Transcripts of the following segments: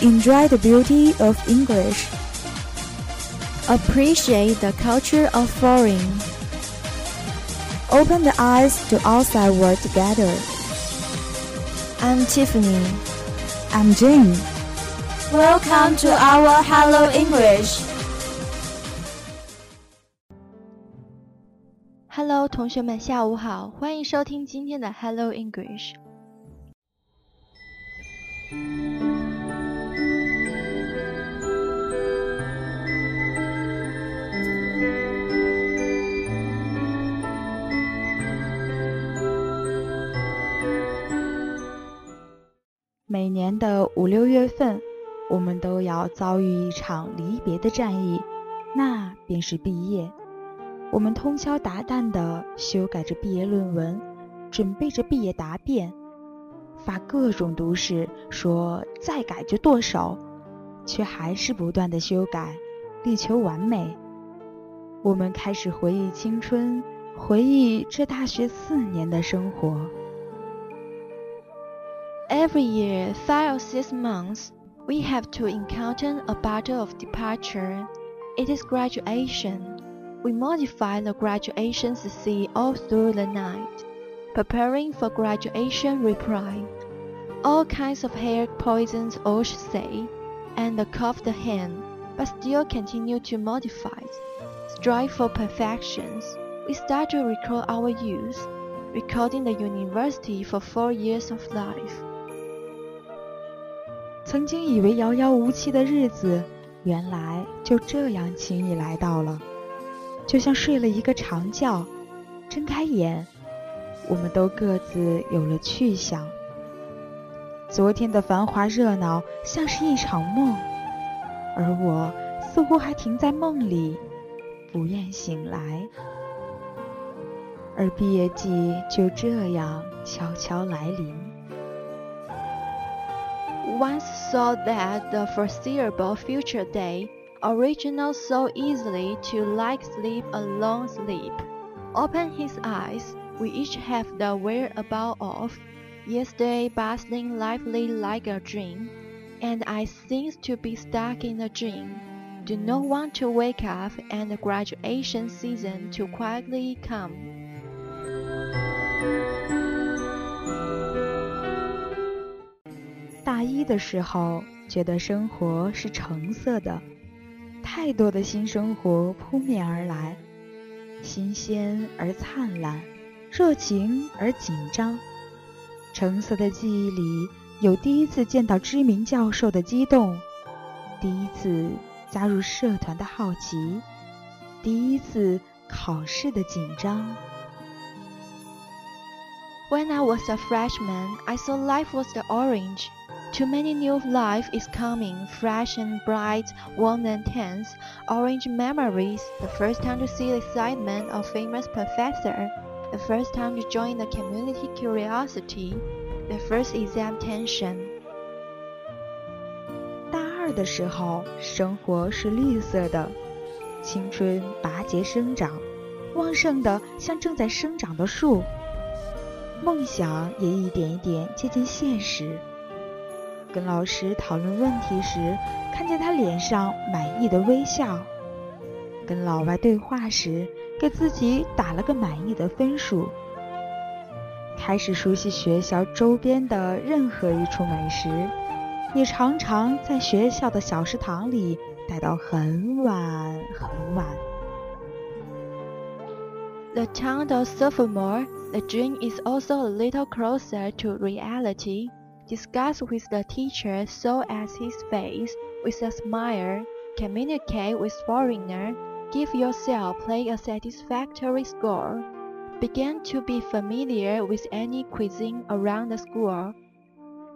Enjoy the beauty of English. Appreciate the culture of foreign. Open the eyes to outside world together. I'm Tiffany. I'm Jane. Welcome to our Hello English. Hello，同学们，下午好，欢迎收听今天的 Hello English。 每年的五六月份，我们都要遭遇一场离别的战役，那便是毕业。我们通宵达旦地修改着毕业论文，准备着毕业答辩，发各种毒誓，说再改就剁手，却还是不断地修改，力求完美。我们开始回忆青春，回忆这大学四年的生活。Every year, five or six months, we have to encounter a battle of departure. It is graduation. We modify the graduation CC all through the night, preparing for graduation reply. All kinds of hair poisons all say, and the cough the hand, but still continue to modify. Strive for perfections. We start to recall our youth, recording the university for four years of life. 曾经以为遥遥无期的日子，原来就这样轻易来到了。就像睡了一个长觉，睁开眼，我们都各自有了去向。昨天的繁华热闹像是一场梦，而我似乎还停在梦里，不愿醒来。而毕业季就这样悄悄来临。Once saw that the foreseeable future day original so easily to like sleep a long sleep. Open his eyes, we each have the whereabout of yesterday bustling lively like a dream, and I seems to be stuck in a dream. Do not want to wake up and the graduation season to quietly come. 大一的时候，觉得生活是橙色的，太多的新生活扑面而来，新鲜而灿烂，热情而紧张。橙色的记忆里有第一次见到知名教授的激动，第一次加入社团的好奇，第一次考试的紧张。When I was a freshman, I saw life was the orange. Too many new life is coming, fresh and bright, warm and tense. Orange memories, the first time to see the excitement of famous professor, the first time to join the community curiosity, the first exam tension. 大二的时候，生活是绿色的，青春拔节生长，旺盛的像正在生长的树。梦想也一点一点接近现实。 跟老师讨论问题时，看见他脸上满意的微笑；跟老外对话时，给自己打了个满意的分数。开始熟悉学校周边的任何一处美食，也常常在学校的小食堂里待到很晚很晚。The town of sophomore, the dream is also a little closer to reality. discuss with the teacher so as his face with a smile, communicate with foreigner, give yourself play a satisfactory score, begin to be familiar with any cuisine around the school.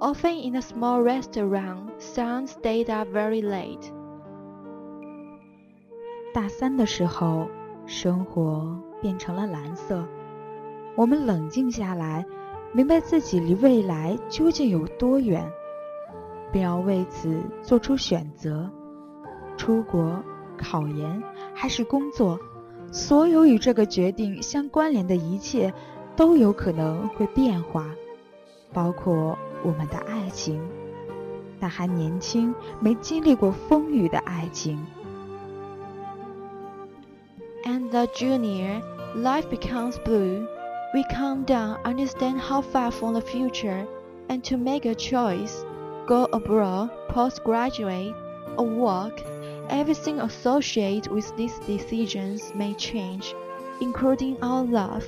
Often in a small restaurant, some stayed up very late. 大三的时候，生活变成了蓝色，我们冷静下来。 明白自己离未来究竟有多远，并要为此做出选择：出国、考研还是工作？所有与这个决定相关联的一切都有可能会变化，包括我们的爱情。但还年轻，没经历过风雨的爱情。And the junior, life becomes blue. We calm down, understand how far from the future, and to make a choice, go abroad, postgraduate, or work. Everything associated with these decisions may change, including our love.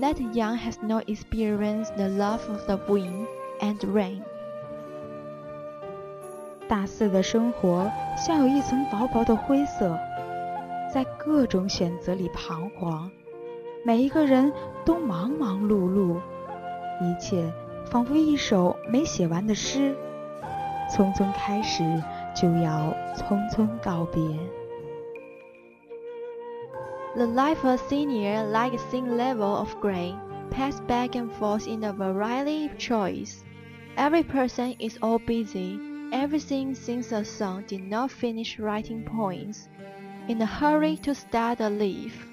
That young has not experienced the love of the wind and rain. 大四的生活像有一层薄薄的灰色，在各种选择里彷徨。 每一个人都忙忙碌碌，一切仿佛一首没写完的诗，匆匆开始，就要匆匆告别。The life of a senior, like a thin level of gray, pass back and forth in a variety of choice. Every person is all busy. Everything since the song did not finish writing poems. In a hurry to start a leaf.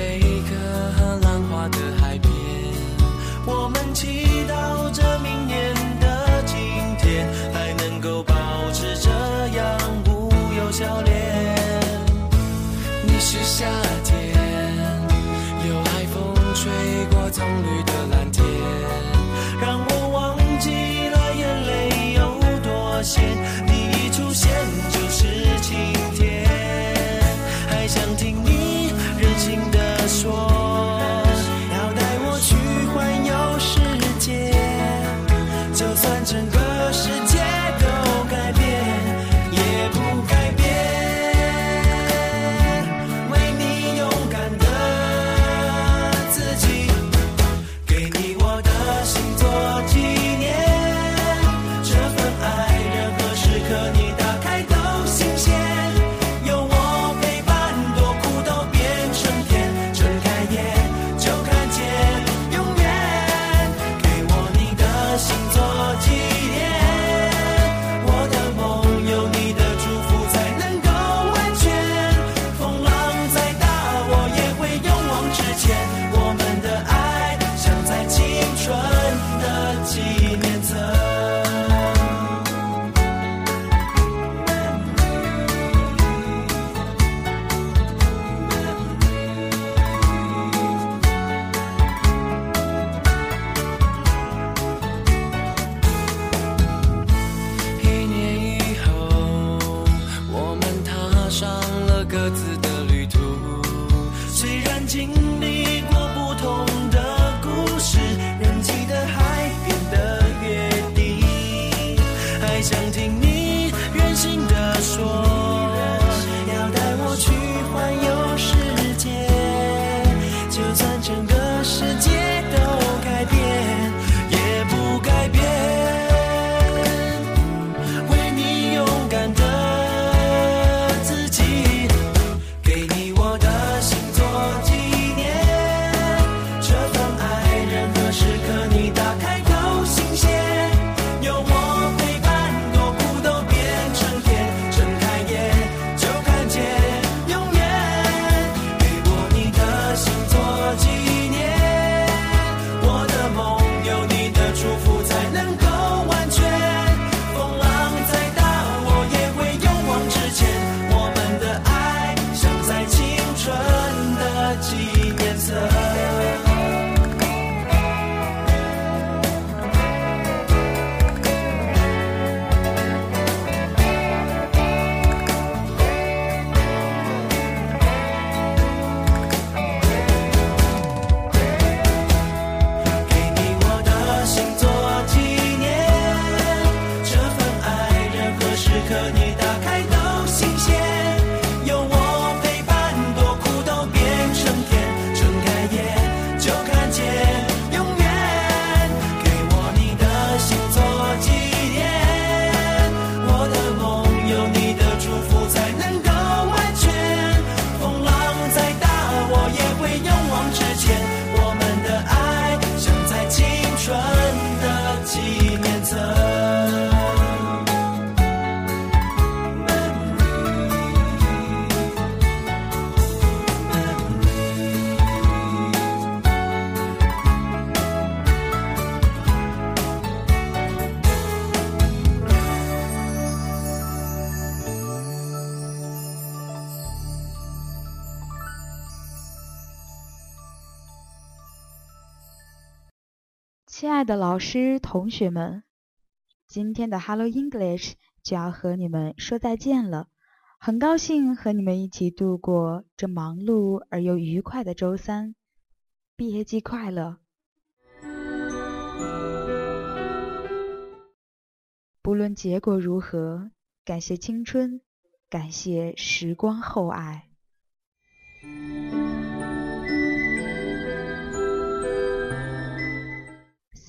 贝壳和浪花的海边，我们祈祷着明年的今天，还能够保持这样无忧笑脸，你是夏天，有海风吹过葱绿的蓝天，让我忘记了眼泪有多咸，你一出现就是晴天。还想听。亲爱的老师、同学们，今天的 Hello English 就要和你们说再见了。很高兴和你们一起度过这忙碌而又愉快的周三。毕业季快乐！不论结果如何，感谢青春，感谢时光厚爱。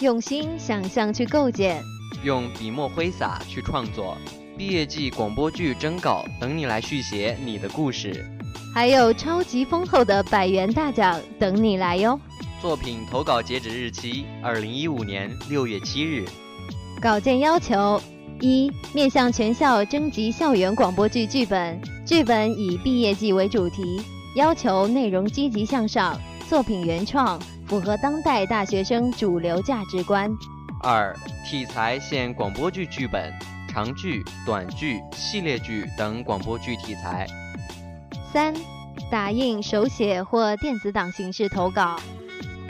用心想象去构建，用笔墨挥洒去创作。”毕业季广播剧征稿等你来续写你的故事，还有超级丰厚的百元大奖等你来哟！作品投稿截止日期：二零一五年六月七日。稿件要求：一、面向全校征集校园广播剧剧本，剧本以毕业季为主题，要求内容积极向上，作品原创，符合当代大学生主流价值观。二、题材限广播剧剧本、长剧、短剧、系列剧等广播剧题材。三、打印、手写或电子档形式投稿。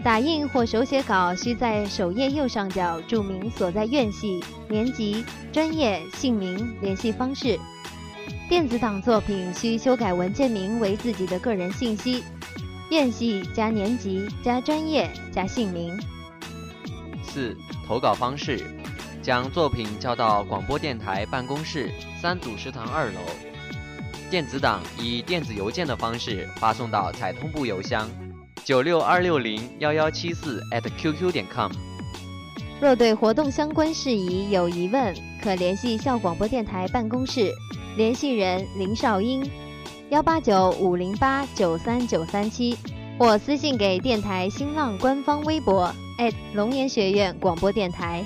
打印或手写稿需在首页右上角注明所在院系、年级、专业、姓名、联系方式。电子档作品需修改文件名为自己的个人信息，院系加年级加专业加姓名。四、投稿方式：将作品交到广播电台办公室三组食堂二楼。电子档以电子邮件的方式发送到彩通部邮箱。九六二六零幺幺七四 at qq 点 com。若对活动相关事宜有疑问，可联系校广播电台办公室，联系人林少英，幺八九五零八九三九三七，或私信给电台新浪官方微博龙岩学院广播电台。